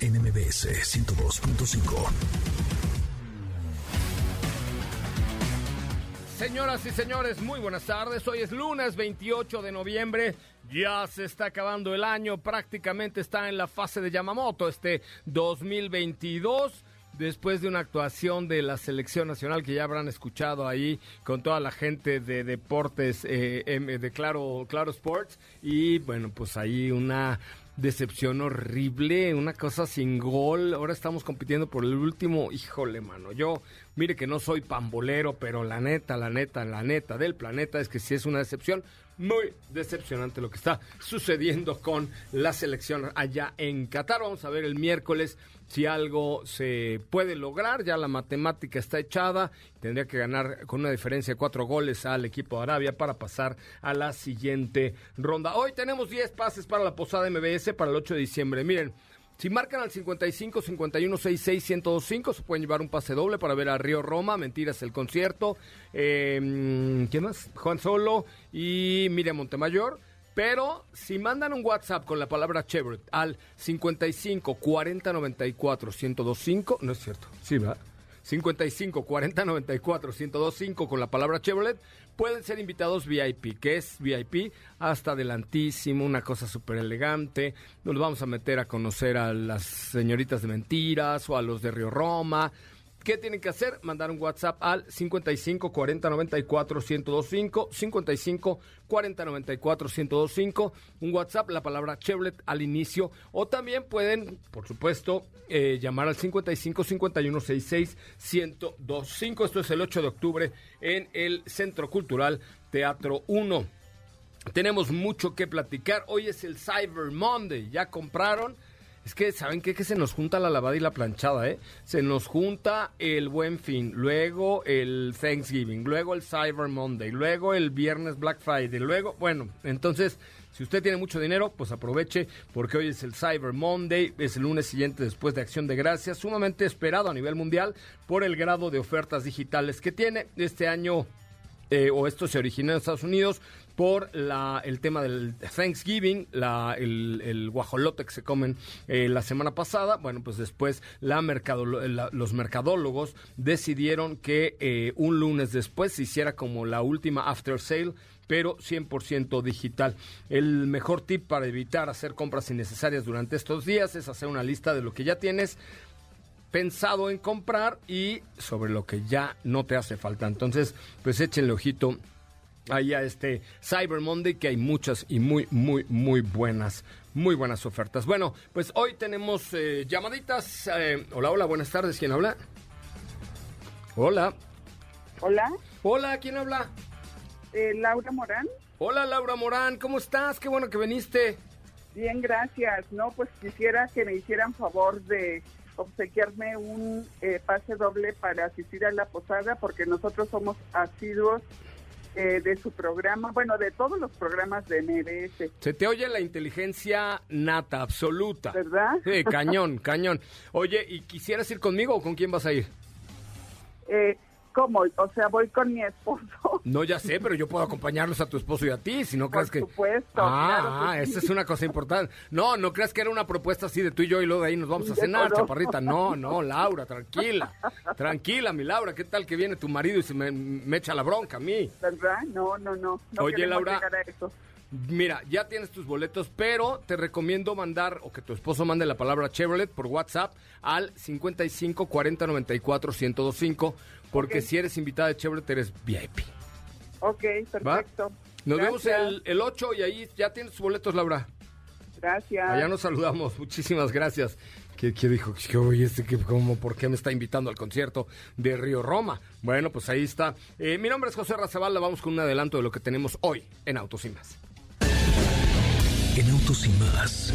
NMBS 102.5. Señoras y señores, muy buenas tardes. Hoy es lunes 28 de noviembre. Ya se está acabando el año, prácticamente está en la fase de Yamamoto este 2022 después de una actuación de la selección nacional que ya habrán escuchado ahí con toda la gente de deportes eh, de Claro, Claro Sports y bueno, pues ahí una decepción horrible, una cosa sin gol. Ahora estamos compitiendo por el último. Híjole, mano. Yo, mire que no soy pambolero, pero la neta, la neta, la neta del planeta es que si es una decepción muy decepcionante lo que está sucediendo con la selección allá en Qatar. Vamos a ver el miércoles si algo se puede lograr. Ya la matemática está echada. Tendría que ganar con una diferencia de cuatro goles al equipo de Arabia para pasar a la siguiente ronda. Hoy tenemos 10 pases para la posada MBS para el 8 de diciembre. Miren. Si marcan al 55 51 66 1025 se pueden llevar un pase doble para ver a Río Roma, Mentiras el concierto. Eh, ¿Quién más? Juan Solo y Miriam Montemayor. Pero si mandan un WhatsApp con la palabra Chevrolet al 55 40 94 1025, no es cierto, sí, va. 55 40 94 1025 con la palabra Chevrolet, pueden ser invitados VIP, que es VIP hasta adelantísimo, una cosa súper elegante. Nos vamos a meter a conocer a las señoritas de mentiras o a los de Río Roma ¿Qué tienen que hacer? Mandar un WhatsApp al 55 40 94 1025, 55 40 94 1025, un WhatsApp, la palabra Chevrolet al inicio, o también pueden, por supuesto, eh, llamar al 55 51 66 1025. Esto es el 8 de octubre en el Centro Cultural Teatro 1. Tenemos mucho que platicar. Hoy es el Cyber Monday. ¿Ya compraron? Es que, ¿saben qué? Que se nos junta la lavada y la planchada, ¿eh? Se nos junta el Buen Fin, luego el Thanksgiving, luego el Cyber Monday, luego el viernes Black Friday, luego, bueno, entonces, si usted tiene mucho dinero, pues aproveche porque hoy es el Cyber Monday, es el lunes siguiente después de Acción de Gracias, sumamente esperado a nivel mundial por el grado de ofertas digitales que tiene. Este año eh, o esto se originó en Estados Unidos por la, el tema del Thanksgiving, el, guajolote que se comen eh, la semana pasada. Bueno, pues después los mercadólogos decidieron que eh, un lunes después se hiciera como la última after sale pero 100% digital. El mejor tip para evitar hacer compras innecesarias durante estos días es hacer una lista de lo que ya tienes pensado en comprar y sobre lo que ya no te hace falta. Entonces, pues échenle ojito ahí a este Cyber Monday que hay muchas y muy, muy, muy buenas, muy buenas ofertas. Bueno, pues hoy tenemos eh, llamaditas. Eh, hola, hola, buenas tardes. ¿Quién habla? Hola. Hola. Hola, ¿quién habla? Eh, Laura Morán. Hola, Laura Morán, ¿cómo estás? Qué bueno que viniste. Bien, gracias. No, pues quisiera que me hicieran favor de obsequiarme un pase doble para asistir a la posada porque nosotros somos asiduos eh, de su programa, bueno, de todos los programas de MBS. Se te oye la inteligencia nata, absoluta. ¿Verdad? Sí, cañón, cañón. Oye, ¿y quisieras ir conmigo o con quién vas a ir? Eh, ¿Cómo? O sea, voy con mi esposo. No, ya sé, pero yo puedo acompañarlos a tu esposo y a ti, si no crees que... Por supuesto. Ah, ah esa es una cosa importante. No, no creas que era una propuesta así de tú y yo y luego de ahí nos vamos a cenar, chaparrita. No, no, Laura, tranquila. Tranquila, mi Laura, ¿qué tal que viene tu marido y se me, echa la bronca a mí? ¿Verdad? No, no, no. Oye, Laura, Mira, ya tienes tus boletos, pero te recomiendo mandar o que tu esposo mande la palabra Chevrolet por WhatsApp al 55 40 94 1025, porque si eres invitada de Chevrolet eres VIP. Ok, perfecto. Nos vemos el, el 8 y ahí ya tienes tus boletos, Laura. Gracias. Allá nos saludamos, muchísimas gracias. ¿Qué, qué dijo? Que, oye, este, que, ¿cómo, ¿por qué me está invitando al concierto de Río Roma? Bueno, pues ahí está. Eh, mi nombre es José Razabala, vamos con un adelanto de lo que tenemos hoy en Autos y Más. En Autos y más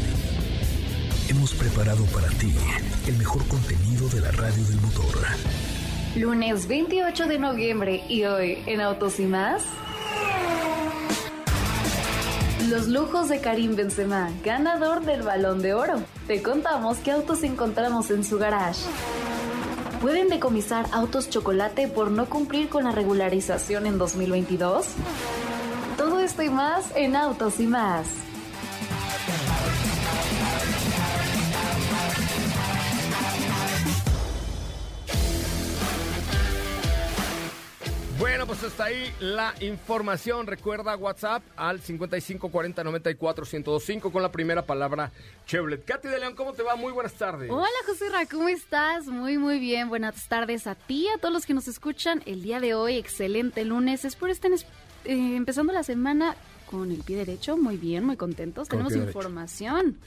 hemos preparado para ti el mejor contenido de la radio del motor. Lunes 28 de noviembre y hoy en Autos y más. Los lujos de Karim Benzema, ganador del Balón de Oro. Te contamos qué autos encontramos en su garage. ¿Pueden decomisar autos chocolate por no cumplir con la regularización en 2022? Todo esto y más en Autos y más. Bueno, pues hasta ahí la información. Recuerda WhatsApp al 55 40 94 1025 con la primera palabra Chevrolet. Katy de León, ¿cómo te va? Muy buenas tardes. Hola José Ra, ¿cómo estás? Muy, muy bien. Buenas tardes a ti, a todos los que nos escuchan el día de hoy. Excelente lunes. Espero estén es- eh, empezando la semana con el pie derecho. Muy bien, muy contentos. Con Tenemos derecho. información.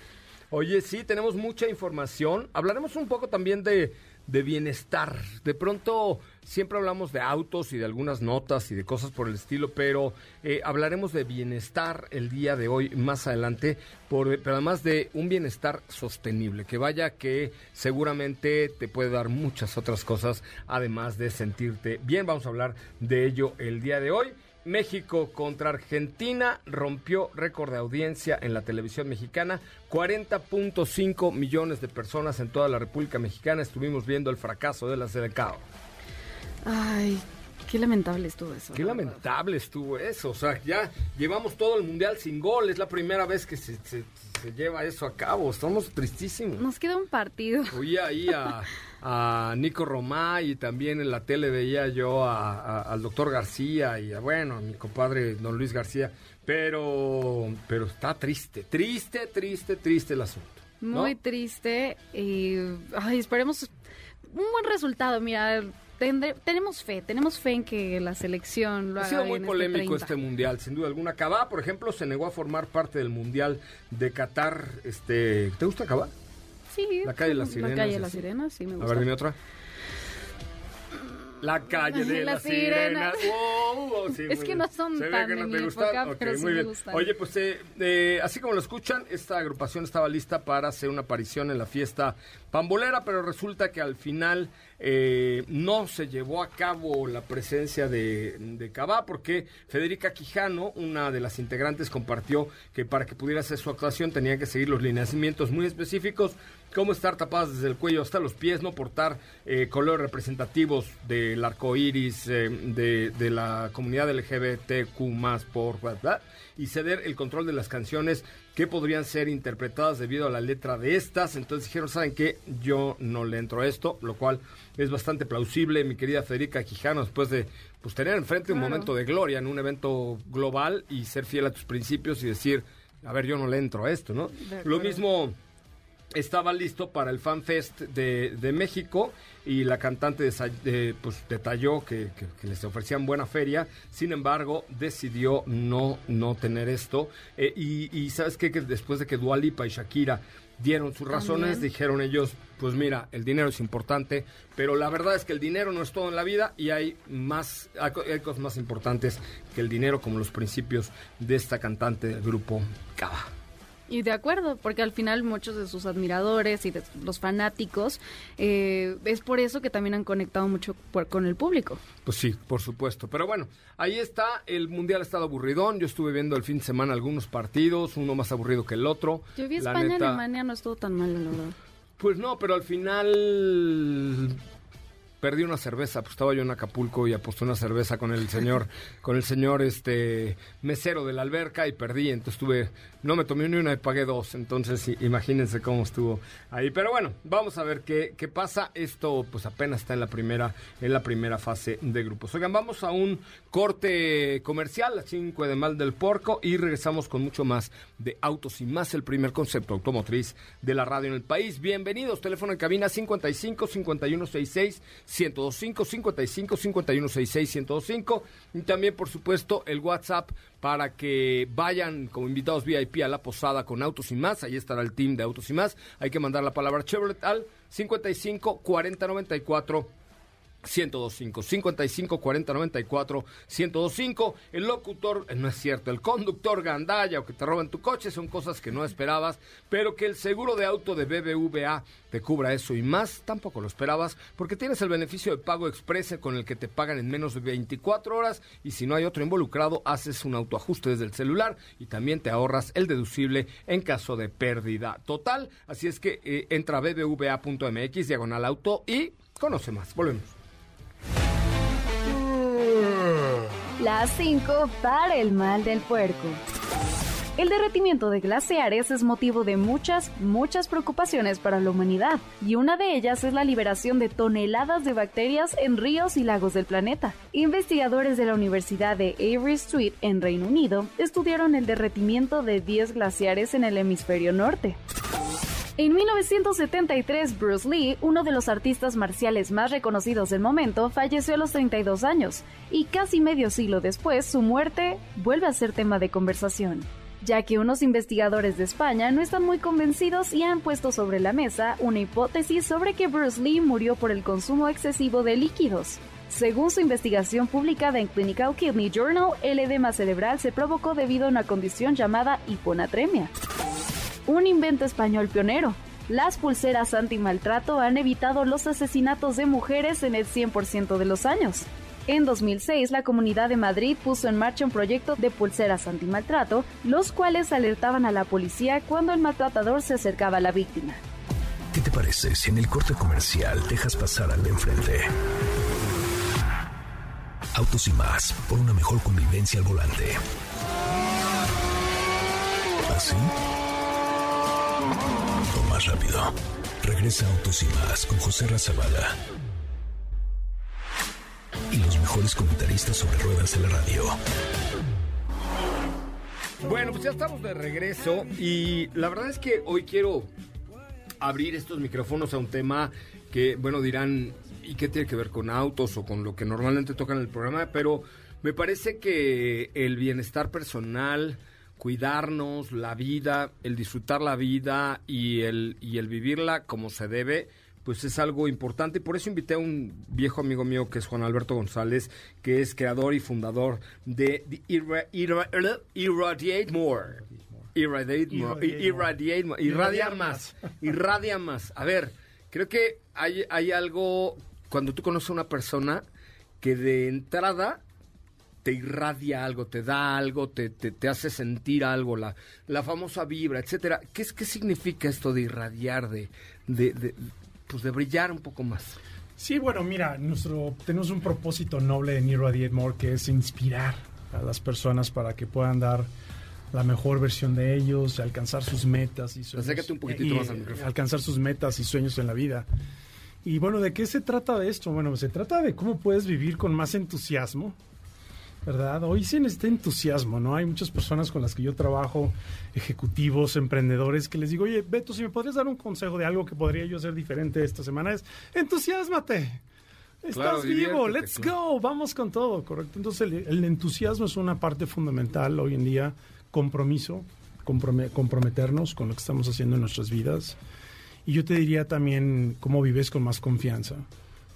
Oye, sí, tenemos mucha información. Hablaremos un poco también de, de bienestar. De pronto siempre hablamos de autos y de algunas notas y de cosas por el estilo, pero eh, hablaremos de bienestar el día de hoy más adelante, por, pero además de un bienestar sostenible, que vaya que seguramente te puede dar muchas otras cosas, además de sentirte bien. Vamos a hablar de ello el día de hoy. México contra Argentina rompió récord de audiencia en la televisión mexicana. 40.5 millones de personas en toda la República Mexicana estuvimos viendo el fracaso de la Selecao. Ay, qué lamentable estuvo eso. Qué lamentable estuvo eso. O sea, ya llevamos todo el mundial sin gol. Es la primera vez que se, se- se lleva eso a cabo. Estamos tristísimos. Nos queda un partido. Oí ahí a, a Nico Romá y también en la tele veía yo a- a- al doctor García y a, bueno, a mi compadre don Luis García. Pero, pero está triste, triste, triste, triste el asunto. ¿no? Muy triste. Y, ay, esperemos un buen resultado. Mira, tendré- tenemos fe. Tenemos fe en que la selección lo Ha haga sido muy bien este polémico 30. este mundial, sin duda alguna. Cabá, por ejemplo, se negó a formar parte del mundial de Qatar. Este, ¿Te gusta Cabá? Sí. La calle de las La Sirenas, calle de las sirenas, sí me A gusta. ver, dime otra. La calle de las, Las sirenas. sí, Es que bien. no son Se ve tan de mi gustan. época, pero sí muy me bien. gustan. Oye, pues eh, eh, así como lo escuchan, esta agrupación estaba lista para hacer una aparición en la fiesta pambolera, pero resulta que al final eh, no se llevó a cabo la presencia de, de Cabá porque Federica Quijano, una de las integrantes, compartió que para que pudiera hacer su actuación tenía que seguir los lineamientos muy específicos, como estar tapadas desde el cuello hasta los pies, no portar eh, colores representativos del arco iris, eh, de, de la comunidad LGBTQ más por ¿verdad? y ceder el control de las canciones que podrían ser interpretadas debido a la letra de estas. Entonces dijeron, ¿saben qué? Yo no le entro a esto, lo cual es bastante plausible, mi querida Federica Quijano, después de pues, tener enfrente un momento de gloria en un evento global y ser fiel a tus principios y decir, a ver, yo no le entro a esto, ¿no? Lo mismo estaba listo para el Fan Fest de, de México y la cantante de- pues, detalló que, que- que les ofrecían buena feria, sin embargo decidió no, no tener esto Eh, y, y sabes qué? que después de que Dualipa y Shakira dieron sus razones, También. dijeron ellos, pues mira, el dinero es importante, pero la verdad es que el dinero no es todo en la vida y hay más, hay cosas más importantes que el dinero como los principios de esta cantante del grupo Cava. Y de acuerdo, porque al final muchos de sus admiradores y de los fanáticos, eh, es por eso que también han conectado mucho por- con el público. Pues sí, por supuesto. Pero bueno, ahí está. El mundial ha estado aburridón. Yo estuve viendo el fin de semana algunos partidos, uno más aburrido que el otro. Yo vi La España, neta, Alemania, no estuvo tan mal, la verdad. Pues no, pero al final. Perdí una cerveza, pues estaba yo en Acapulco y aposté una cerveza con el señor, con el señor este mesero de la alberca y perdí, entonces tuve, no me tomé ni una y pagué dos, entonces imagínense cómo estuvo ahí. Pero bueno, vamos a ver qué, qué pasa. Esto pues apenas está en la primera, en la primera fase de grupos. Oigan, vamos a un corte comercial, las 5 de Mal del Porco, y regresamos con mucho más de autos y más, el primer concepto automotriz de la radio en el país. Bienvenidos, teléfono en cabina 55 5166 1025 55 51 66 1025 y también por supuesto el WhatsApp para que vayan como invitados VIP a la posada con Autos y Más. Ahí estará el team de Autos y Más. Hay que mandar la palabra Chevrolet al 55 40 94 1025 55 40 94 1025 el locutor eh, no es cierto el conductor gandalla o que te roban tu coche son cosas que no esperabas pero que el seguro de auto de BBVA te cubra eso y más tampoco lo esperabas porque tienes el beneficio de pago express con el que te pagan en menos de 24 horas y si no hay otro involucrado haces un autoajuste desde el celular y también te ahorras el deducible en caso de pérdida total. Así es que eh, entra a bbva.mx diagonal auto y conoce más. Volvemos las 5 para el mal del puerco. El derretimiento de glaciares es motivo de muchas, muchas preocupaciones para la humanidad, y una de ellas es la liberación de toneladas de bacterias en ríos y lagos del planeta. Investigadores de la Universidad de Avery Street en Reino Unido estudiaron el derretimiento de 10 glaciares en el hemisferio norte. En 1973, Bruce Lee, uno de los artistas marciales más reconocidos del momento, falleció a los 32 años, y casi medio siglo después, su muerte vuelve a ser tema de conversación, ya que unos investigadores de España no están muy convencidos y han puesto sobre la mesa una hipótesis sobre que Bruce Lee murió por el consumo excesivo de líquidos. Según su investigación publicada en Clinical Kidney Journal, el edema cerebral se provocó debido a una condición llamada hiponatremia un invento español pionero. Las pulseras anti-maltrato han evitado los asesinatos de mujeres en el 100% de los años. En 2006, la Comunidad de Madrid puso en marcha un proyecto de pulseras anti-maltrato, los cuales alertaban a la policía cuando el maltratador se acercaba a la víctima. ¿Qué te parece si en el corte comercial dejas pasar al de enfrente? Autos y más, por una mejor convivencia al volante. ¿Así? O más rápido. Regresa Autos y más con José Razabala. Y los mejores comentaristas sobre ruedas de la radio. Bueno, pues ya estamos de regreso y la verdad es que hoy quiero abrir estos micrófonos a un tema que, bueno, dirán, ¿y qué tiene que ver con autos o con lo que normalmente tocan en el programa? Pero me parece que el bienestar personal, cuidarnos, la vida, el disfrutar la vida y el, y el vivirla como se debe, pues es algo importante. Por eso invité a un viejo amigo mío que es Juan Alberto González, que es creador y fundador de Irradiate More. Irradiate More. Irradiate More. Irradia más. Irradia más. A ver, creo que hay, hay algo, cuando tú conoces a una persona, que de entrada te irradia algo, te da algo, te, te, hace sentir algo, la, la famosa vibra, etcétera. ¿Qué, es, ¿Qué significa esto de irradiar, de, de, pues de brillar un poco más? Sí, bueno, mira, nuestro, tenemos un propósito noble en Irradiate More que es inspirar a las personas para que puedan dar la mejor versión de ellos, alcanzar sus metas y sueños. un poquitito más al micrófono. Alcanzar sus metas y sueños en la vida. Y bueno, ¿de qué se trata de esto? Bueno, se trata de cómo puedes vivir con más entusiasmo, ¿verdad? Hoy sí necesita entusiasmo, ¿no? Hay muchas personas con las que yo trabajo, ejecutivos, emprendedores, que les digo, oye, Beto, si me podrías dar un consejo de algo que podría yo hacer diferente esta semana, es entusiasmate. Estás vivo, let's go, vamos con todo, ¿correcto? Entonces el, entusiasmo es una parte fundamental hoy en día, compromiso, comprometernos con lo que estamos haciendo en nuestras vidas. Y yo te diría también cómo vives con más confianza.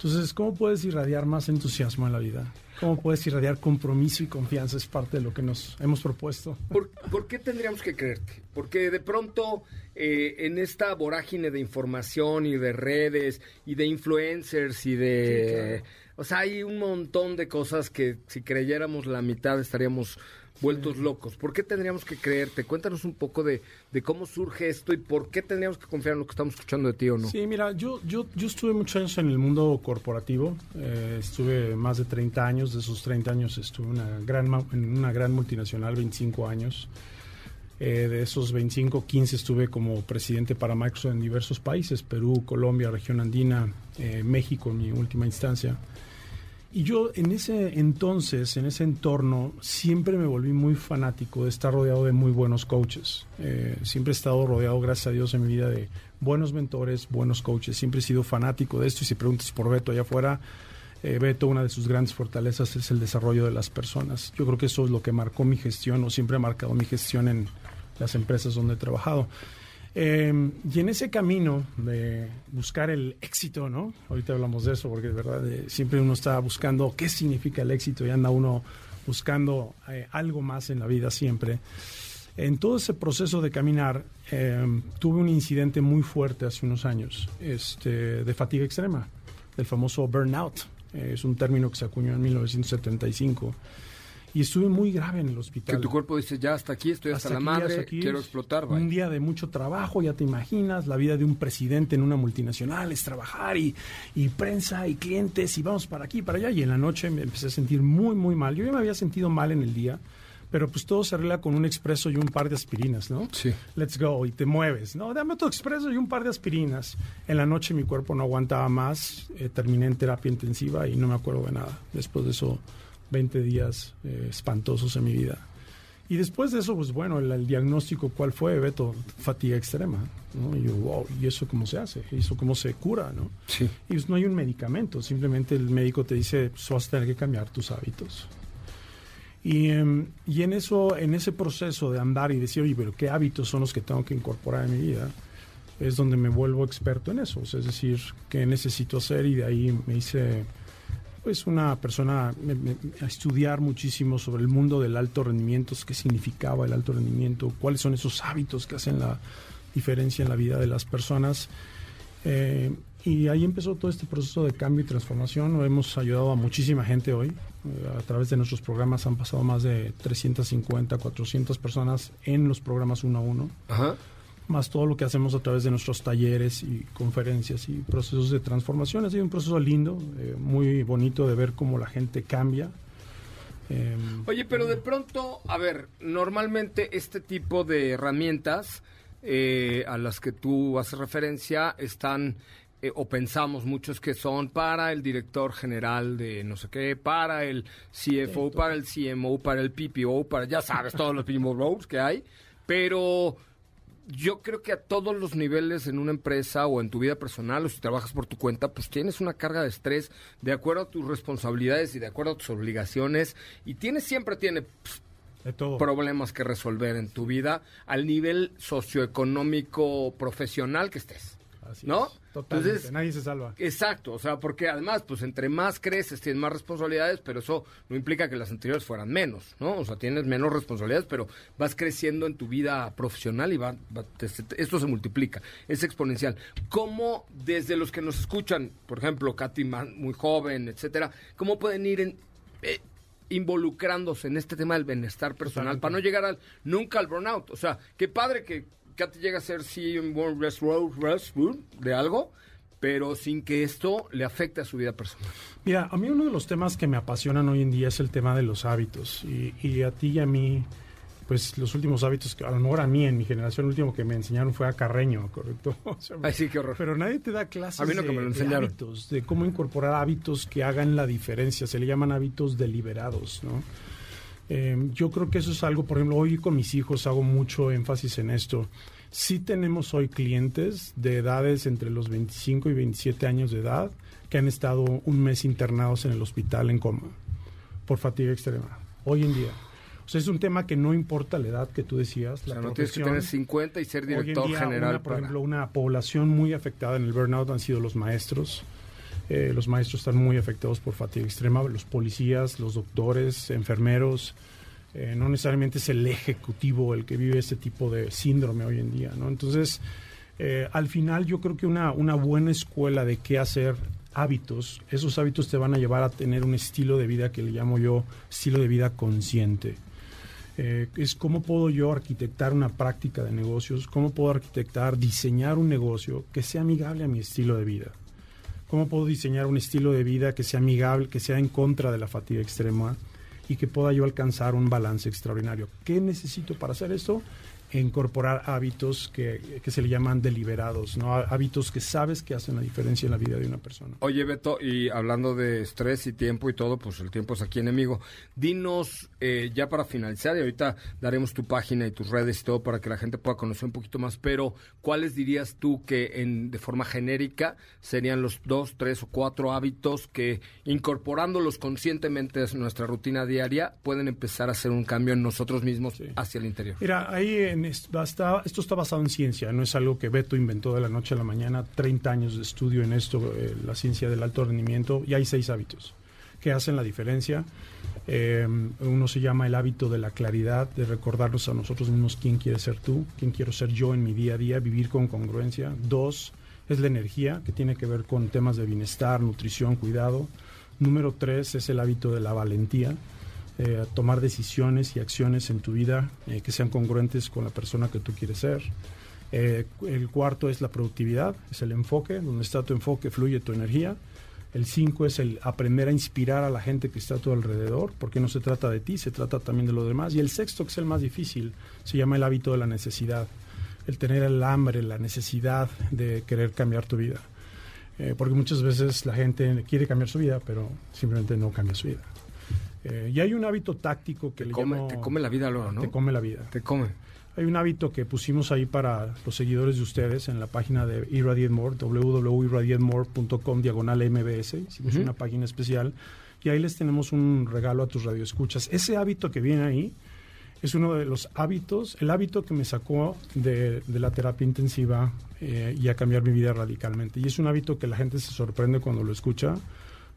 Entonces, ¿cómo puedes irradiar más entusiasmo en la vida? ¿Cómo puedes irradiar compromiso y confianza? Es parte de lo que nos hemos propuesto. ¿Por, qué tendríamos que creerte? Porque de pronto eh, en esta vorágine de información y de redes y de influencers y de... O sea, hay un montón de cosas que si creyéramos la mitad estaríamos vueltos locos. ¿Por qué tendríamos que creerte? Cuéntanos un poco de, de, cómo surge esto y por qué tendríamos que confiar en lo que estamos escuchando de ti o no. Sí, mira, yo, yo, yo estuve muchos años en el mundo corporativo. Eh, estuve más de 30 años. De esos 30 años estuve una gran, en una gran multinacional, 25 años. Eh, de esos 25, 15 estuve como presidente para Microsoft en diversos países, Perú, Colombia, región andina, eh, México en mi última instancia. Y yo en ese entonces, en ese entorno, siempre me volví muy fanático de estar rodeado de muy buenos coaches. Eh, siempre he estado rodeado, gracias a Dios, en mi vida de buenos mentores, buenos coaches. Siempre he sido fanático de esto. Y si preguntas por Beto allá afuera, eh, Beto, una de sus grandes fortalezas es el desarrollo de las personas. Yo creo que eso es lo que marcó mi gestión o siempre ha marcado mi gestión en las empresas donde he trabajado. Eh, y en ese camino de buscar el éxito, ¿no? Ahorita hablamos de eso porque de verdad eh, siempre uno está buscando qué significa el éxito y anda uno buscando eh, algo más en la vida siempre. En todo ese proceso de caminar tuve un incidente muy fuerte hace unos años este, de fatiga extrema, el famoso burnout. es un término que se acuñó en 1975 y estuve muy grave en el hospital. Que tu cuerpo dice, ya hasta aquí, estoy hasta, la madre, quiero explotar. Un día de mucho trabajo, ya te imaginas, la vida de un presidente en una multinacional es trabajar y, y prensa y clientes y vamos para aquí, para allá. Y en la noche me empecé a sentir muy, muy mal. Yo ya me había sentido mal en el día, pero pues todo se arregla con un expreso y un par de aspirinas, ¿no? Sí. Let's go, y te mueves, ¿no? Dame otro expreso y un par de aspirinas. En la noche mi cuerpo no aguantaba más, eh, terminé en terapia intensiva y no me acuerdo de nada. Después de eso 20 días eh, espantosos en mi vida. Y después de eso, pues bueno, el, diagnóstico, ¿cuál fue, Beto? Fatiga extrema. ¿no? Y yo, wow, ¿y eso cómo se hace? ¿Y eso cómo se cura? ¿no? Sí. Y pues no hay un medicamento, simplemente el médico te dice, pues vas a tener que cambiar tus hábitos. Y, em, y en, eso, en ese proceso de andar y decir, oye, pero ¿qué hábitos son los que tengo que incorporar en mi vida? Es donde me vuelvo experto en eso. es decir, qué necesito hacer y de ahí me hice pues una persona a estudiar muchísimo sobre el mundo del alto rendimiento, qué significaba el alto rendimiento, cuáles son esos hábitos que hacen la diferencia en la vida de las personas. Eh, y ahí empezó todo este proceso de cambio y transformación. Hemos ayudado a muchísima gente hoy. Eh, a través de nuestros programas han pasado más de 350, 400 personas en los programas uno a uno. Ajá más todo lo que hacemos a través de nuestros talleres y conferencias y procesos de transformación. Ha sido un proceso lindo, eh, muy bonito de ver cómo la gente cambia. Em, Oye, pero de pronto, a ver, normalmente este tipo de herramientas eh, a las que tú haces referencia están eh, o pensamos muchos que son para el director general de no sé qué, para el CFO, para el CMO, para el PPO, para ya sabes todos los PMO que hay, pero yo creo que a todos los niveles en una empresa o en tu vida personal o si trabajas por tu cuenta, pues tienes una carga de estrés de acuerdo a tus responsabilidades y de acuerdo a tus obligaciones y tienes siempre tiene pues, problemas que resolver en tu vida al nivel socioeconómico profesional que estés. ¿no? Entonces, nadie se salva. Exacto, o sea, porque además, pues entre más creces tienes más responsabilidades, pero eso no implica que las anteriores fueran menos, ¿no? O sea, tienes menos responsabilidades, pero vas creciendo en tu vida profesional y va, esto se multiplica, es exponencial. ¿Cómo desde los que nos escuchan, por ejemplo, Katy muy joven, etcétera, cómo pueden ir en, eh, involucrándose en este tema del bienestar personal para no llegar al nunca al burnout? O sea, qué padre que te llega a ser CEO de algo, pero sin que esto le afecte a su vida personal. Mira, a mí uno de los temas que me apasionan hoy en día es el tema de los hábitos. Y, a ti y a mí, pues los últimos hábitos, que a lo mejor a mí en mi generación, el último que me enseñaron fue a Carreño, ¿correcto? Ay, sí, qué horror. Pero nadie te da clases de, hábitos, de cómo incorporar hábitos que hagan la diferencia. Se le llaman hábitos deliberados, ¿no? Em, yo creo que eso es algo, por ejemplo, hoy con mis hijos hago mucho énfasis en esto. Sí tenemos hoy clientes de edades entre los 25 y 27 años de edad que han estado un mes internados en el hospital en coma por fatiga extrema. Hoy en día. O sea, es un tema que no importa la edad que tú decías. La no tienes que tener 50 y ser director general. por ejemplo, una población muy afectada en el burnout han sido los maestros. Eh, los maestros están muy afectados por fatiga extrema, los policías, los doctores, enfermeros. Eh, no necesariamente es el ejecutivo el que vive este tipo de síndrome hoy en día. Entonces, eh, al final yo creo que una, buena escuela de qué hacer hábitos, esos hábitos te van a llevar a tener un estilo de vida que le llamo yo estilo de vida consciente. es cómo puedo yo arquitectar una práctica de negocios, cómo puedo arquitectar, diseñar un negocio que sea amigable a mi estilo de vida. Cómo puedo diseñar un estilo de vida que sea amigable, que sea en contra de la fatiga extrema y que pueda yo alcanzar un balance extraordinario. ¿Qué necesito para hacer esto? Incorporar hábitos que, que, se le llaman deliberados, ¿no? Hábitos que sabes que hacen la diferencia en la vida de una persona. Oye, Beto, y hablando de estrés y tiempo y todo, pues el tiempo es aquí enemigo. Dinos, eh, ya para finalizar, y ahorita daremos tu página y tus redes y todo para que la gente pueda conocer un poquito más, pero ¿cuáles dirías tú que en, de forma genérica serían los dos, tres o cuatro hábitos que incorporándolos conscientemente en nuestra rutina diaria pueden empezar a hacer un cambio en nosotros mismos hacia el interior? Mira, ahí en esto está basado en ciencia, no es algo que Beto inventó de la noche a la mañana, 30 años de estudio en esto, eh, la ciencia del alto rendimiento, y hay seis hábitos que hacen la diferencia. Eh, uno se llama el hábito de la claridad, de recordarnos a nosotros mismos quién quiere ser tú, quién quiero ser yo en mi día a día, vivir con congruencia. Dos, es la energía, que tiene que ver con temas de bienestar, nutrición, cuidado. Número tres es el hábito de la valentía, eh, tomar decisiones y acciones en tu vida eh, que sean congruentes con la persona que tú quieres ser. Eh, el cuarto es la productividad, es el enfoque, donde está tu enfoque fluye tu energía. El cinco es el aprender a inspirar a la gente que está a tu alrededor, porque no se trata de ti, se trata también de los demás. Y el sexto, que es el más difícil, se llama el hábito de la necesidad, el tener el hambre, la necesidad de querer cambiar tu vida. porque muchas veces la gente quiere cambiar su vida, pero simplemente no cambia su vida. Eh, y hay un hábito táctico que te le come, Te come la vida luego, ¿no? Te come la vida. Te come. Hay un hábito que pusimos ahí para los seguidores de ustedes en la página de Irradiate More, www.irradiatemore.com, diagonal MBS. Hicimos una página especial y ahí les tenemos un regalo a tus radioescuchas. Ese hábito que viene ahí es uno de los hábitos, el hábito que me sacó de, la terapia intensiva eh, y a cambiar mi vida radicalmente. Y es un hábito que la gente se sorprende cuando lo escucha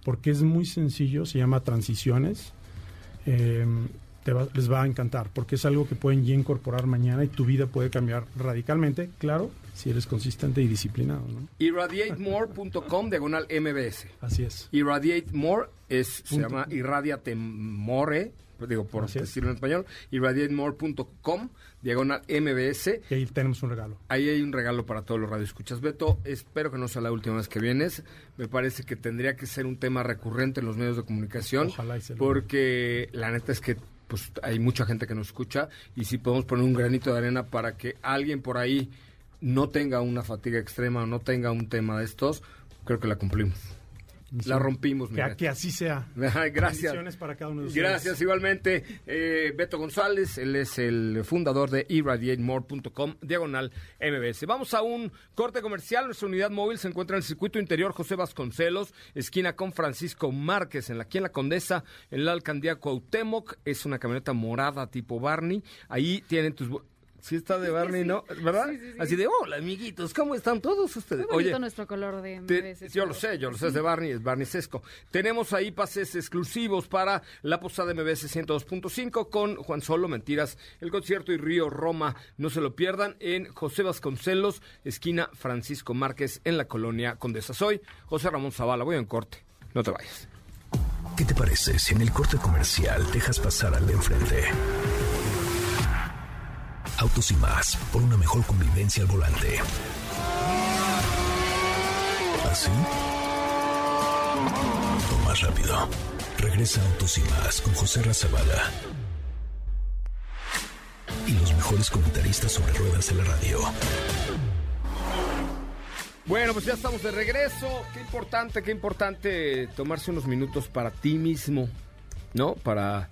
porque es muy sencillo, se llama transiciones. Eh, les va a encantar porque es algo que pueden ya incorporar mañana y tu vida puede cambiar radicalmente, claro, si eres consistente y disciplinado. ¿no? Irradiatemore.com diagonal MBS. Así es. Irradiatemore es, se llama Irradiatemore digo por decirlo en español, irradiatemore.com, diagonal MBS. Y ahí tenemos un regalo. Ahí hay un regalo para todos los radioescuchas. Beto, espero que no sea la última vez que vienes. Me parece que tendría que ser un tema recurrente en los medios de comunicación. Ojalá y Porque la neta es que pues hay mucha gente que nos escucha y si podemos poner un granito de arena para que alguien por ahí no tenga una fatiga extrema o no tenga un tema de estos, creo que la cumplimos. La rompimos. Que, que, así sea. Gracias. para cada uno de Gracias igualmente. Eh, Beto González, él es el fundador de irradiatemore.com, diagonal MBS. Vamos a un corte comercial. Nuestra unidad móvil se encuentra en el circuito interior José Vasconcelos, esquina con Francisco Márquez, en la, aquí en la Condesa, en la alcaldía Cuauhtémoc. Es una camioneta morada tipo Barney. Ahí tienen tus Sí está de Barney, ¿no? ¿Verdad? Así de, hola, amiguitos, ¿cómo están todos ustedes? Muy Oye, nuestro color de Yo lo sé, yo lo sé, es de Barney, es Barney Sesco. Tenemos ahí pases exclusivos para la posada MBS 102.5 con Juan Solo, Mentiras, el concierto y Río Roma. No se lo pierdan en José Vasconcelos, esquina Francisco Márquez, en la colonia Condesa. Soy José Ramón Zavala, voy en corte, no te vayas. ¿Qué te parece si en el corte comercial dejas pasar al de enfrente? Autos y más, por una mejor convivencia al volante. ¿Así? O más rápido. Regresa Autos y más con José Razabala. Y los mejores comentaristas sobre ruedas de la radio. Bueno, pues ya estamos de regreso. Qué importante, qué importante tomarse unos minutos para ti mismo, ¿no? Para,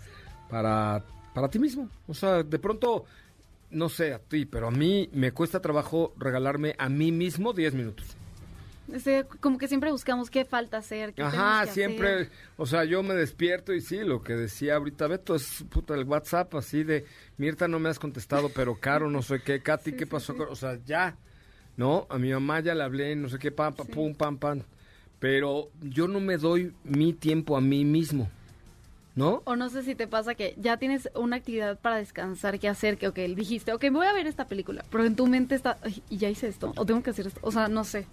para, para ti mismo. O sea, de pronto no sé a ti, pero a mí me cuesta trabajo regalarme a mí mismo 10 minutos. como que siempre buscamos qué falta hacer. Qué Ajá, siempre, o sea, yo me despierto y sí, lo que decía ahorita Beto es puta el WhatsApp así de, Mirta no me has contestado, pero Caro, no sé qué, Katy, ¿qué pasó? O sea, ya, ¿no? A mi mamá ya le hablé, no sé qué, pam, pam, pum, pam, pam. Pero yo no me doy mi tiempo a mí mismo. ¿No? O no sé si te pasa que ya tienes una actividad para descansar que hacer, que ok, dijiste, ok, voy a ver esta película, pero en tu mente está, y ya hice esto, o tengo que hacer esto, o sea, no sé.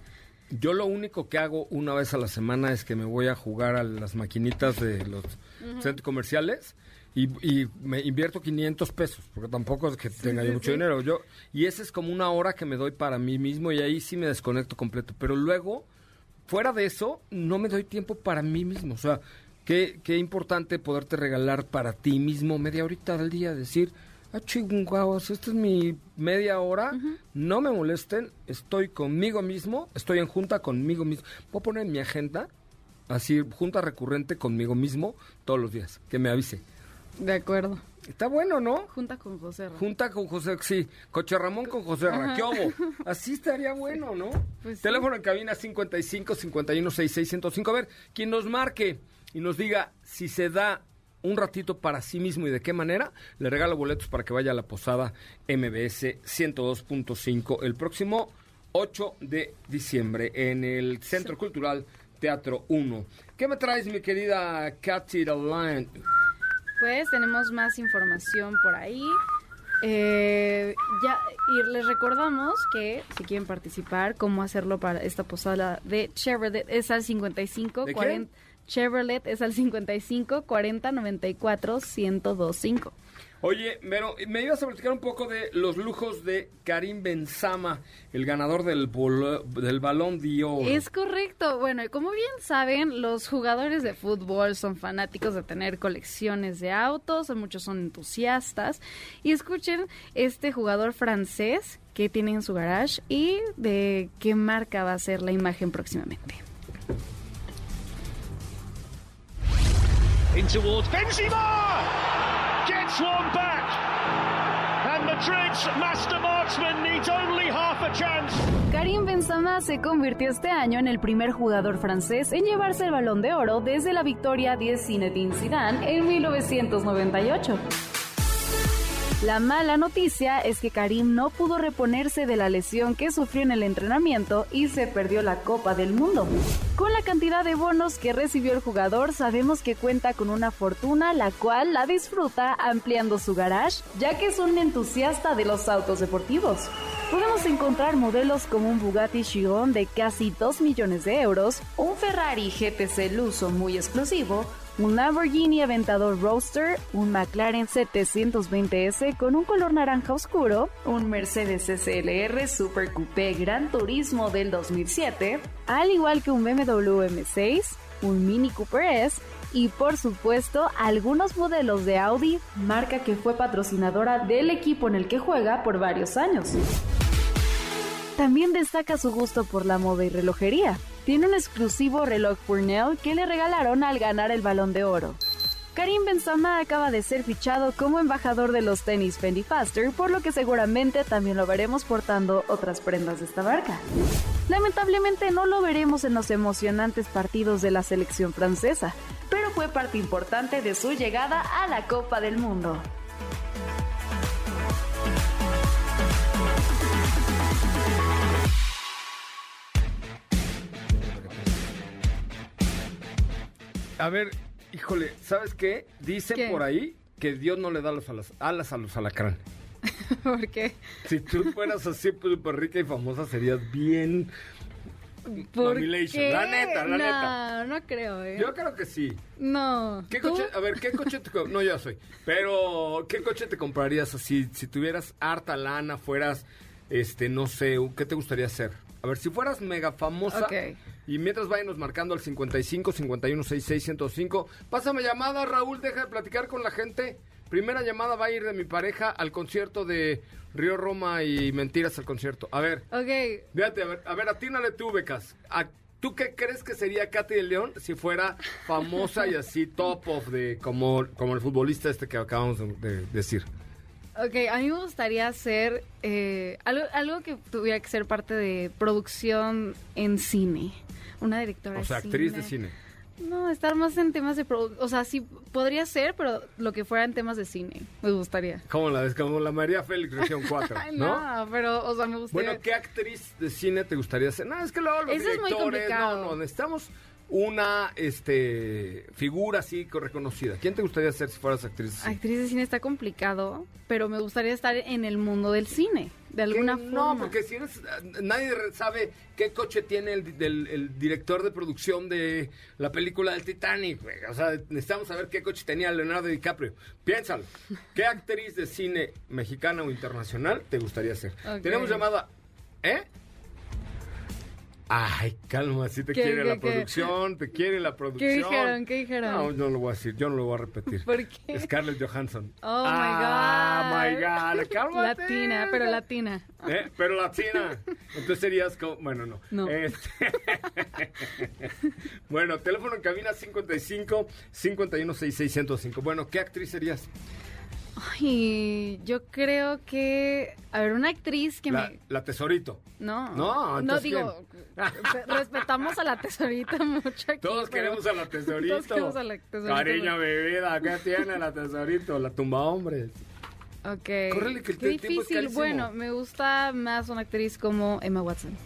Yo lo único que hago una vez a la semana es que me voy a jugar a las maquinitas de los centros comerciales y, y me invierto 500 pesos, porque tampoco es que tenga yo mucho dinero. Yo, y esa es como una hora que me doy para mí mismo y ahí sí me desconecto completo. Pero luego, fuera de eso, no me doy tiempo para mí mismo. O sea, qué, qué importante poderte regalar para ti mismo media horita al día, decir ah, chingados, esta es mi media hora, no me molesten, estoy conmigo mismo, estoy en junta conmigo mismo. Voy a poner en mi agenda, así, junta recurrente conmigo mismo todos los días, que me avise. De acuerdo. Está bueno, ¿no? Junta con José. Ra. Junta con José, sí. Coche Ramón con José Ra. ¿Qué hubo? Así estaría bueno, ¿no? Pues sí. Teléfono en cabina 55 51 66 105. A ver, quien nos marque y nos diga si se da un ratito para sí mismo y de qué manera, le regalo boletos para que vaya a la posada MBS 102.5 el próximo 8 de diciembre en el Centro Cultural Teatro 1. ¿Qué me traes, mi querida Katy Line? Pues tenemos más información por ahí. Eh, ya, y les recordamos que si quieren participar, cómo hacerlo para esta posada de Chevrolet es al 55 ¿De qué? 40 Chevrolet es al 55 40 94 1025. Oye, pero me ibas a platicar un poco de los lujos de Karim Benzama, el ganador del Balón de Oro. Es correcto. Bueno, y como bien saben, los jugadores de fútbol son fanáticos de tener colecciones de autos, muchos son entusiastas. Y escuchen este jugador francés que tiene en su garage y de qué marca va a ser la imagen próximamente. In towards Benzema! Gets one back! And Madrid's master marksman needs only half a chance. Karim Benzema se convirtió este año en el primer jugador francés en llevarse el balón de oro desde la victoria de Zinedine Zidane en 1998. La mala noticia es que Karim no pudo reponerse de la lesión que sufrió en el entrenamiento y se perdió la Copa del Mundo. Con la cantidad de bonos que recibió el jugador, sabemos que cuenta con una fortuna la cual la disfruta ampliando su garage, ya que es un entusiasta de los autos deportivos. Podemos encontrar modelos como un Bugatti Chiron de casi 2 millones de euros, un Ferrari GTC Lusso muy exclusivo, un Lamborghini Aventador Roadster, un McLaren 720S con un color naranja oscuro, un Mercedes SLR Super Coupé Gran Turismo del 2007, al igual que un BMW M6, un Mini Cooper S y por supuesto algunos modelos de Audi, marca que fue patrocinadora del equipo en el que juega por varios años. También destaca su gusto por la moda y relojería. Tiene un exclusivo reloj Purnell que le regalaron al ganar el Balón de Oro. Karim Benzema acaba de ser fichado como embajador de los tenis Fendi Faster, por lo que seguramente también lo veremos portando otras prendas de esta marca. Lamentablemente no lo veremos en los emocionantes partidos de la selección francesa, pero fue parte importante de su llegada a la Copa del Mundo. A ver, híjole, ¿sabes qué? Dicen ¿Qué? por ahí que Dios no le da los alas, alas a los alacrán. ¿Por qué? Si tú fueras así súper rica y famosa, serías bien... ¿Por qué? La neta, la no, neta. No, creo, ¿eh? Yo creo que sí. No. ¿Qué ¿Tú? coche? A ver, ¿qué coche te No, yo soy. Pero, ¿qué coche te comprarías así? Si tuvieras harta lana, fueras, este, no sé, ¿qué te gustaría hacer? A ver, si fueras mega famosa. Y mientras váyanos marcando al 55 51 66 105. Pásame llamada, Raúl, deja de platicar con la gente. Primera llamada va a ir de mi pareja al concierto de Río Roma y Mentiras al concierto. A ver, Ok, fíjate, a ver, a ver, atínale tú, Becas. ¿A- ¿Tú qué crees que sería Katy de León si fuera famosa y así top of de como, como el futbolista este que acabamos de, de decir? ok, a mí me gustaría hacer eh, algo, algo que tuviera que ser parte de producción en cine. Una directora O sea, de actriz de cine. No, estar más en temas de produ- O sea, sí, podría ser, pero lo que fuera en temas de cine. Me gustaría. ¿Cómo la ves? Como la María Félix, región 4, Ay, ¿no? no, pero, o sea, me gustaría. Bueno, ¿qué actriz de cine te gustaría ser? No, es que luego los Eso es muy directores, complicado. no, no, necesitamos una este figura así co- reconocida. ¿Quién te gustaría ser si fueras actriz de cine? Actriz de cine está complicado, pero me gustaría estar en el mundo del cine. De alguna forma. No, porque si eres, nadie re- sabe qué coche tiene el, director de producción de la película del Titanic. güey. O sea, necesitamos saber qué coche tenía Leonardo DiCaprio. Piénsalo. ¿Qué actriz de cine mexicana o internacional te gustaría ser? Tenemos llamada. ¿Eh? Ay, calma, si te ¿Qué, quiere qué, la qué? producción, te quiere la producción. dijeron? ¿Qué dijeron? No, no lo voy a decir, yo no lo voy a repetir. ¿Por qué? Scarlett Johansson. Oh ah, my my God. God, cálmate. Latina, pero latina. ¿Eh? Pero latina. Entonces serías como. Bueno, no. No. Este- bueno, teléfono en cabina 55 51 66 105. Bueno, ¿qué actriz serías? Ay, yo creo que. A ver, una actriz que La, me. la tesorito. No, No, no digo. respetamos a la tesorita mucho aquí. Todos queremos a la tesorito. Todos queremos a la tesorita. Cariño, mi vida, ¿qué tiene la tesorito? La tumba hombres. Ok. Córrele, que el Qué es difícil. carísimo. Bueno, me gusta más una actriz como Emma Watson.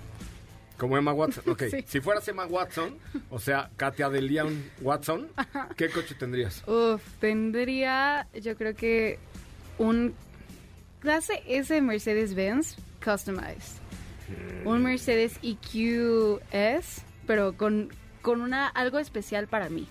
Como Emma Watson. Ok, Sí. si fueras Emma Watson, o sea, Katia de Leon Watson, ¿qué coche tendrías? Uf, tendría, yo creo que un clase S Mercedes-Benz Customized. Mm. Un Mercedes EQS, pero con, con una algo especial para mí.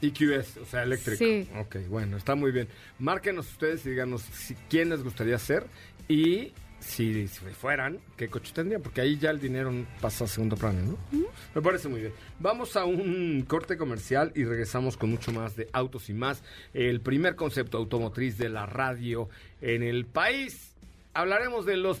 EQS, o sea, eléctrico. Sí. Ok, bueno, está muy bien. Márquenos ustedes y díganos si, quién les gustaría ser y si, si fueran, qué coche tendrían, porque ahí ya el dinero pasa a segundo plano, ¿no? Me parece muy bien. Vamos a un corte comercial y regresamos con mucho más de autos y más. El primer concepto automotriz de la radio en el país. Hablaremos de los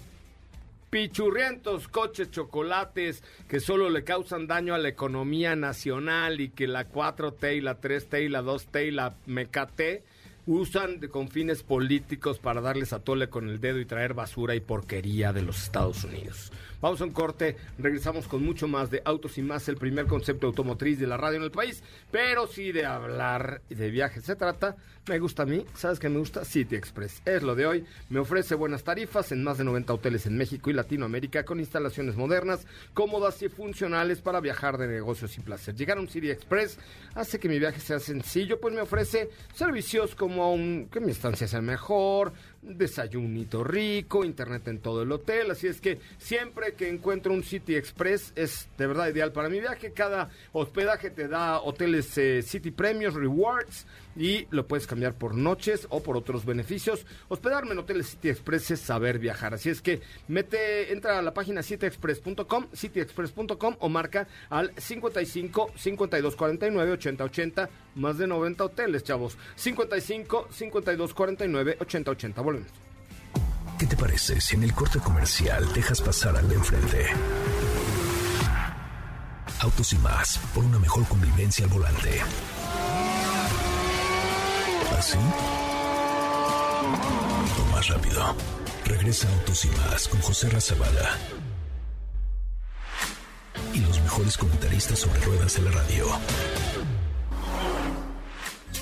pichurrientos coches chocolates que solo le causan daño a la economía nacional y que la 4T y la 3T y la 2T y la MKT usan de, con fines políticos para darles a tole con el dedo y traer basura y porquería de los Estados Unidos. Vamos a un corte, regresamos con mucho más de Autos y más, el primer concepto automotriz de la radio en el país, pero sí de hablar de viajes se trata. Me gusta a mí, ¿sabes qué me gusta? City Express. Es lo de hoy. Me ofrece buenas tarifas en más de 90 hoteles en México y Latinoamérica con instalaciones modernas, cómodas y funcionales para viajar de negocios y placer. Llegar a un City Express hace que mi viaje sea sencillo, pues me ofrece servicios como un- que mi estancia sea mejor, desayunito rico, internet en todo el hotel, así es que siempre que encuentro un City Express es de verdad ideal para mi viaje. Cada hospedaje te da hoteles eh, City Premios, Rewards y lo puedes cambiar por noches o por otros beneficios. Hospedarme en hoteles City Express es saber viajar, así es que mete, entra a la página cityexpress.com, cityexpress.com o marca al 55 52 49 80 80, más de 90 hoteles, chavos. 55 52 49 80 80. Volvemos. ¿Qué te parece si en el corte comercial dejas pasar al de enfrente? Autos y más, por una mejor convivencia al volante. ¿Así? Más rápido. Regresa Autos y más con José Razabala. Y los mejores comentaristas sobre ruedas de la radio.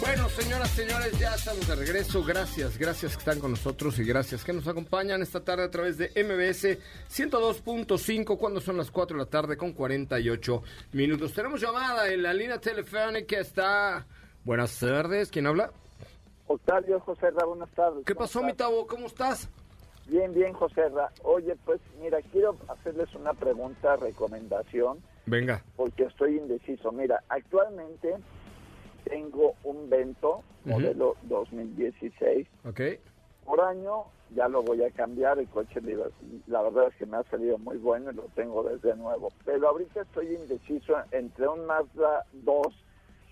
Bueno, señoras, señores, ya estamos de regreso. Gracias, gracias que están con nosotros y gracias que nos acompañan esta tarde a través de MBS 102.5 cuando son las 4 de la tarde con 48 minutos. Tenemos llamada en la línea telefónica. Está. Buenas tardes, ¿quién habla? Octavio José Ra, buenas tardes. ¿Qué ¿Cómo pasó, mi? Tavo? ¿Cómo estás? Bien, bien, José Ra. Oye, pues mira, quiero hacerles una pregunta, recomendación, Venga. porque estoy indeciso. Mira, actualmente tengo un Vento modelo 2016. Ok. Por año ya lo voy a cambiar, el coche la verdad es que me ha salido muy bueno y lo tengo desde nuevo. Pero ahorita estoy indeciso entre un Mazda 2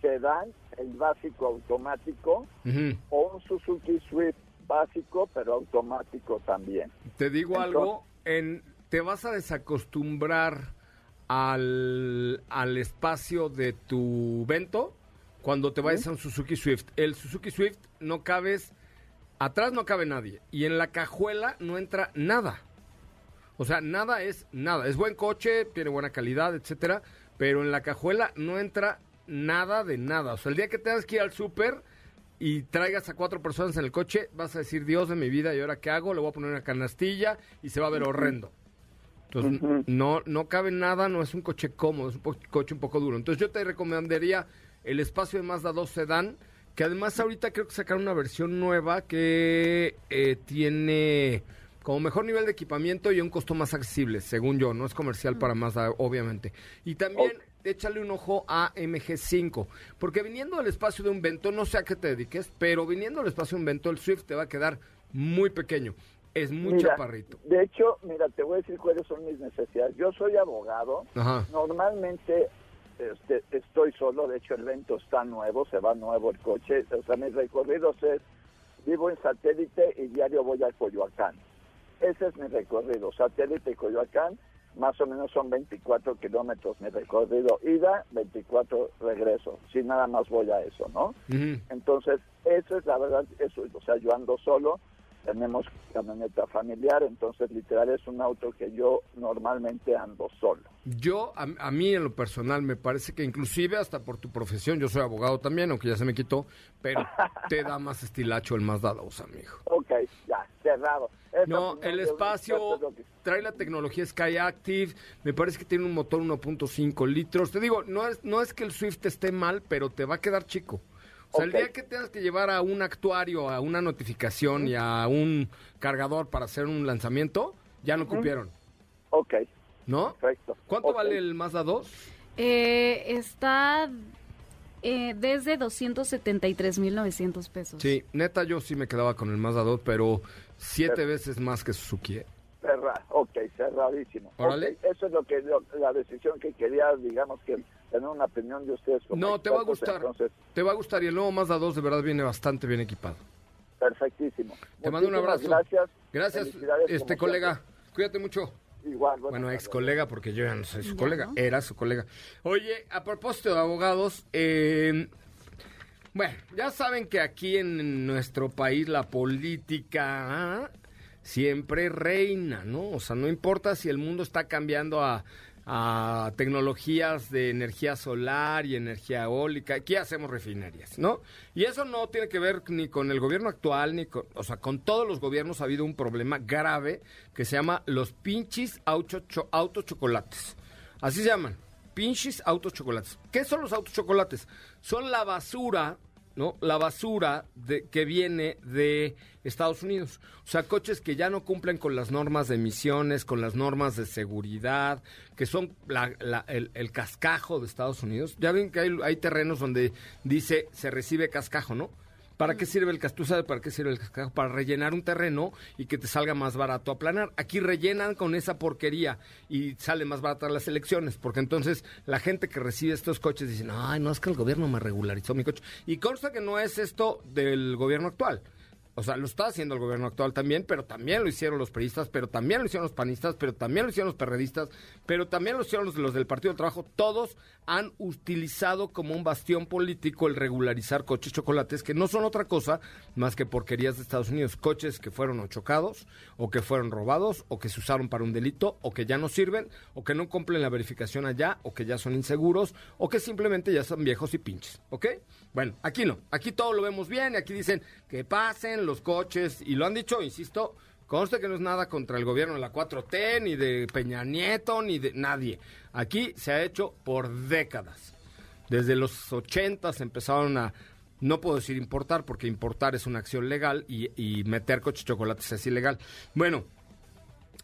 sedán, el básico automático, o un Suzuki Swift básico, pero automático también. Te digo Entonces- algo, en, te vas a desacostumbrar al, al espacio de tu vento cuando te vayas a un Suzuki Swift. El Suzuki Swift no cabes, atrás no cabe nadie y en la cajuela no entra nada. O sea, nada es nada. Es buen coche, tiene buena calidad, etcétera, pero en la cajuela no entra nada de nada. O sea, el día que tengas que ir al súper y traigas a cuatro personas en el coche, vas a decir, Dios de mi vida, ¿y ahora qué hago? Le voy a poner una canastilla y se va a ver horrendo. Entonces, no, no cabe nada, no es un coche cómodo, es un coche un poco duro. Entonces, yo te recomendaría el espacio de Mazda 2 Sedan, que además ahorita creo que sacaron una versión nueva que eh, tiene como mejor nivel de equipamiento y un costo más accesible, según yo, no es comercial para Mazda, obviamente. Y también échale un ojo a MG5, porque viniendo del espacio de un Vento, no sé a qué te dediques, pero viniendo del espacio de un Vento, el Swift te va a quedar muy pequeño. Es muy Mira, chaparrito. De hecho, mira, te voy a decir cuáles son mis necesidades. Yo soy abogado. Ajá. Normalmente este, estoy solo. De hecho, el evento está nuevo, se va nuevo el coche. O sea, mis recorridos es, vivo en satélite y diario voy a Coyoacán. Ese es mi recorrido, satélite y Coyoacán. Más o menos son 24 kilómetros mi recorrido ida, 24 regreso. Si nada más voy a eso, ¿no? Entonces, eso es la verdad, eso, o sea, yo ando solo, tenemos camioneta familiar, entonces literal es un auto que yo normalmente ando solo. Yo, a, a mí en lo personal, me parece que inclusive hasta por tu profesión, yo soy abogado también, aunque ya se me quitó, pero te da más estilacho el Mazda 2, amigo. Ok, ya, cerrado. No, opinión el espacio es que- trae la tecnología Sky Active, me parece que tiene un motor 1.5 litros. Te digo, no es, no es que el Swift esté mal, pero te va a quedar chico. O sea, Ok. el día que tengas que llevar a un actuario, a una notificación y a un cargador para hacer un lanzamiento, ya no cupieron, Ok, ¿no? perfecto. ¿Cuánto vale el Mazda 2? Eh, está eh, desde 273.900 pesos. Sí, neta, yo sí me quedaba con el Mazda 2, pero siete veces más que Suzuki. ¿eh? Cerra, ok, cerradísimo. Órale. Ok, eso es lo que lo- la decisión que quería, digamos que tener una opinión de ustedes. como No, te va a gustar. Entonces, Te va a gustar y el nuevo Mazda 2 de verdad viene bastante bien equipado. perfectísimo. Te mando un abrazo. Gracias. Gracias, este colega. Cuídate mucho. Igual, Bueno, ex colega, porque yo ya no soy su Ya, colega, ¿no? era su colega. Oye, a propósito de abogados, eh, bueno, ya saben que aquí en nuestro país la política siempre reina, ¿no? O sea, no importa si el mundo está cambiando a, a tecnologías de energía solar y energía eólica, aquí hacemos refinerías, ¿no? Y eso no tiene que ver ni con el gobierno actual, ni con, o sea, con todos los gobiernos ha habido un problema grave que se llama los pinches auto, cho- autos chocolates. Así se llaman, pinches autos chocolates. ¿Qué son los autos chocolates? Son la basura ¿no? La basura de, que viene de Estados Unidos. O sea, coches que ya no cumplen con las normas de emisiones, con las normas de seguridad, que son la- la- el, el cascajo de Estados Unidos. Ya ven que hay, hay terrenos donde dice se recibe cascajo, ¿no? ¿Para qué sirve el sabes para qué sirve el cascajo? Para rellenar un terreno y que te salga más barato aplanar. Aquí rellenan con esa porquería y sale más baratas las elecciones, porque entonces la gente que recibe estos coches dicen, ay, no, es que el gobierno me regularizó mi coche. Y consta que no es esto del gobierno actual. O sea, lo está haciendo el gobierno actual también, pero también lo hicieron los periodistas, pero también lo hicieron los panistas, pero también lo hicieron los perredistas, pero también lo hicieron los, los del Partido del Trabajo. Todos han utilizado como un bastión político el regularizar coches chocolates, que no son otra cosa más que porquerías de Estados Unidos. Coches que fueron o chocados, o que fueron robados, o que se usaron para un delito, o que ya no sirven, o que no cumplen la verificación allá, o que ya son inseguros, o que simplemente ya son viejos y pinches. ¿Ok? Bueno, aquí no. Aquí todo lo vemos bien y aquí dicen que pasen los coches, y lo han dicho, insisto, conste que no es nada contra el gobierno de la 4T, ni de Peña Nieto, ni de nadie. Aquí se ha hecho por décadas. Desde los 80 se empezaron a, no puedo decir importar, porque importar es una acción legal y, y meter coches chocolates es ilegal. Bueno,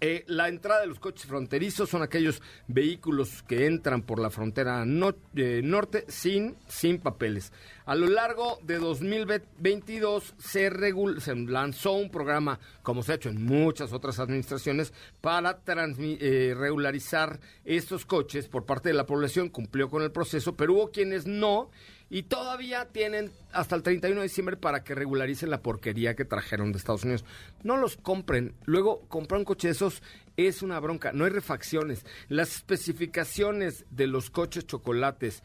eh, la entrada de los coches fronterizos son aquellos vehículos que entran por la frontera eh, norte sin, sin papeles. A lo largo de 2022 se, lanzó un programa, como se ha hecho en muchas otras administraciones, para eh, regularizar estos coches por parte de la población. Cumplió con el proceso, pero hubo quienes no. Y todavía tienen hasta el 31 de diciembre para que regularicen la porquería que trajeron de Estados Unidos. No los compren. Luego, comprar un coche de esos es una bronca. No hay refacciones. Las especificaciones de los coches chocolates,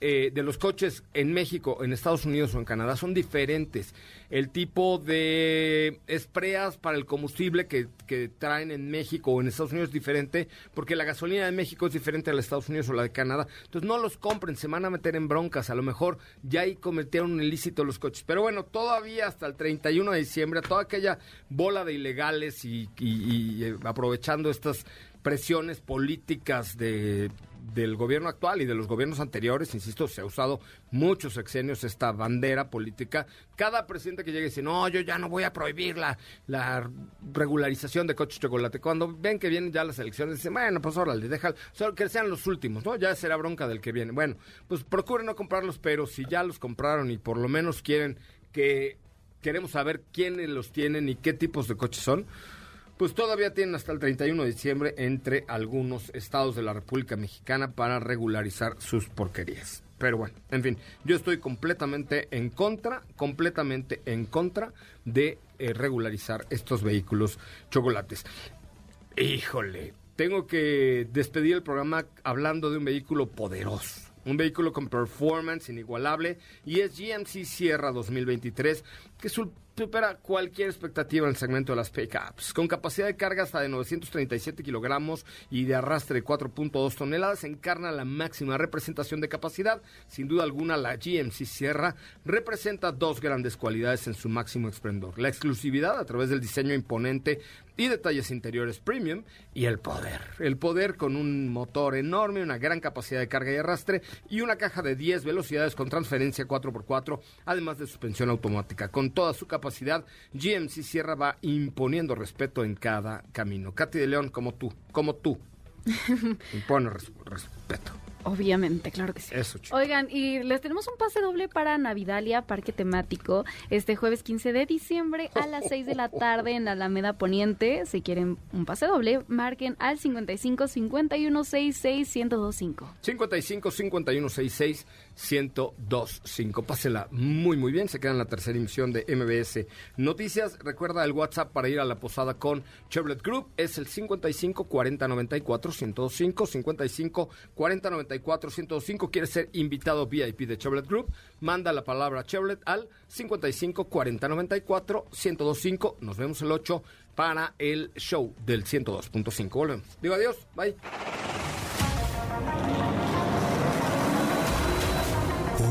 eh, de los coches en México, en Estados Unidos o en Canadá son diferentes. El tipo de espreas para el combustible que, que traen en México o en Estados Unidos es diferente, porque la gasolina de México es diferente a la de Estados Unidos o la de Canadá. Entonces no los compren, se van a meter en broncas. A lo mejor ya ahí cometieron un ilícito los coches. Pero bueno, todavía hasta el 31 de diciembre, toda aquella bola de ilegales y, eh, aprovechando estas presiones políticas de del gobierno actual y de los gobiernos anteriores, insisto, se ha usado muchos sexenios esta bandera política. Cada presidente que llegue dice, no, yo ya no voy a prohibir la, la regularización de coches chocolate. Cuando ven que vienen ya las elecciones, dicen, bueno, pues órale, déjalo, solo que sean los últimos, ¿no? Ya será bronca del que viene. Bueno, pues procuren no comprarlos, pero si ya los compraron y por lo menos quieren que queremos saber quiénes los tienen y qué tipos de coches son, pues todavía tienen hasta el 31 de diciembre entre algunos estados de la República Mexicana para regularizar sus porquerías. Pero bueno, en fin, yo estoy completamente en contra, completamente en contra de eh, regularizar estos vehículos chocolates. Híjole, tengo que despedir el programa hablando de un vehículo poderoso un vehículo con performance inigualable y es GMC Sierra 2023 que supera cualquier expectativa en el segmento de las pickups. Con capacidad de carga hasta de 937 kilogramos y de arrastre de 4.2 toneladas, encarna la máxima representación de capacidad. Sin duda alguna, la GMC Sierra representa dos grandes cualidades en su máximo esplendor. La exclusividad a través del diseño imponente y detalles interiores premium y el poder. El poder con un motor enorme, una gran capacidad de carga y arrastre y una caja de 10 velocidades con transferencia 4x4, además de suspensión automática. Con toda su capacidad, GMC Sierra va imponiendo respeto en cada camino. Katy de León, como tú, como tú, impone respeto. Obviamente, claro que sí. Eso, Oigan, y les tenemos un pase doble para Navidalia, parque temático, este jueves 15 de diciembre a las 6 de la tarde en la Alameda Poniente. Si quieren un pase doble, marquen al 55 51 66 1025. 55 51 66 1025. Pásela muy, muy bien. Se queda en la tercera emisión de MBS Noticias. Recuerda el WhatsApp para ir a la posada con Chevrolet Group. Es el 55 40 94 1025. 55 40 94 405 ¿Quieres ser invitado VIP de Chevrolet Group? Manda la palabra Chevrolet al 55 40 94 1025. Nos vemos el 8 para el show del 102.5. Volvemos. Digo adiós. Bye.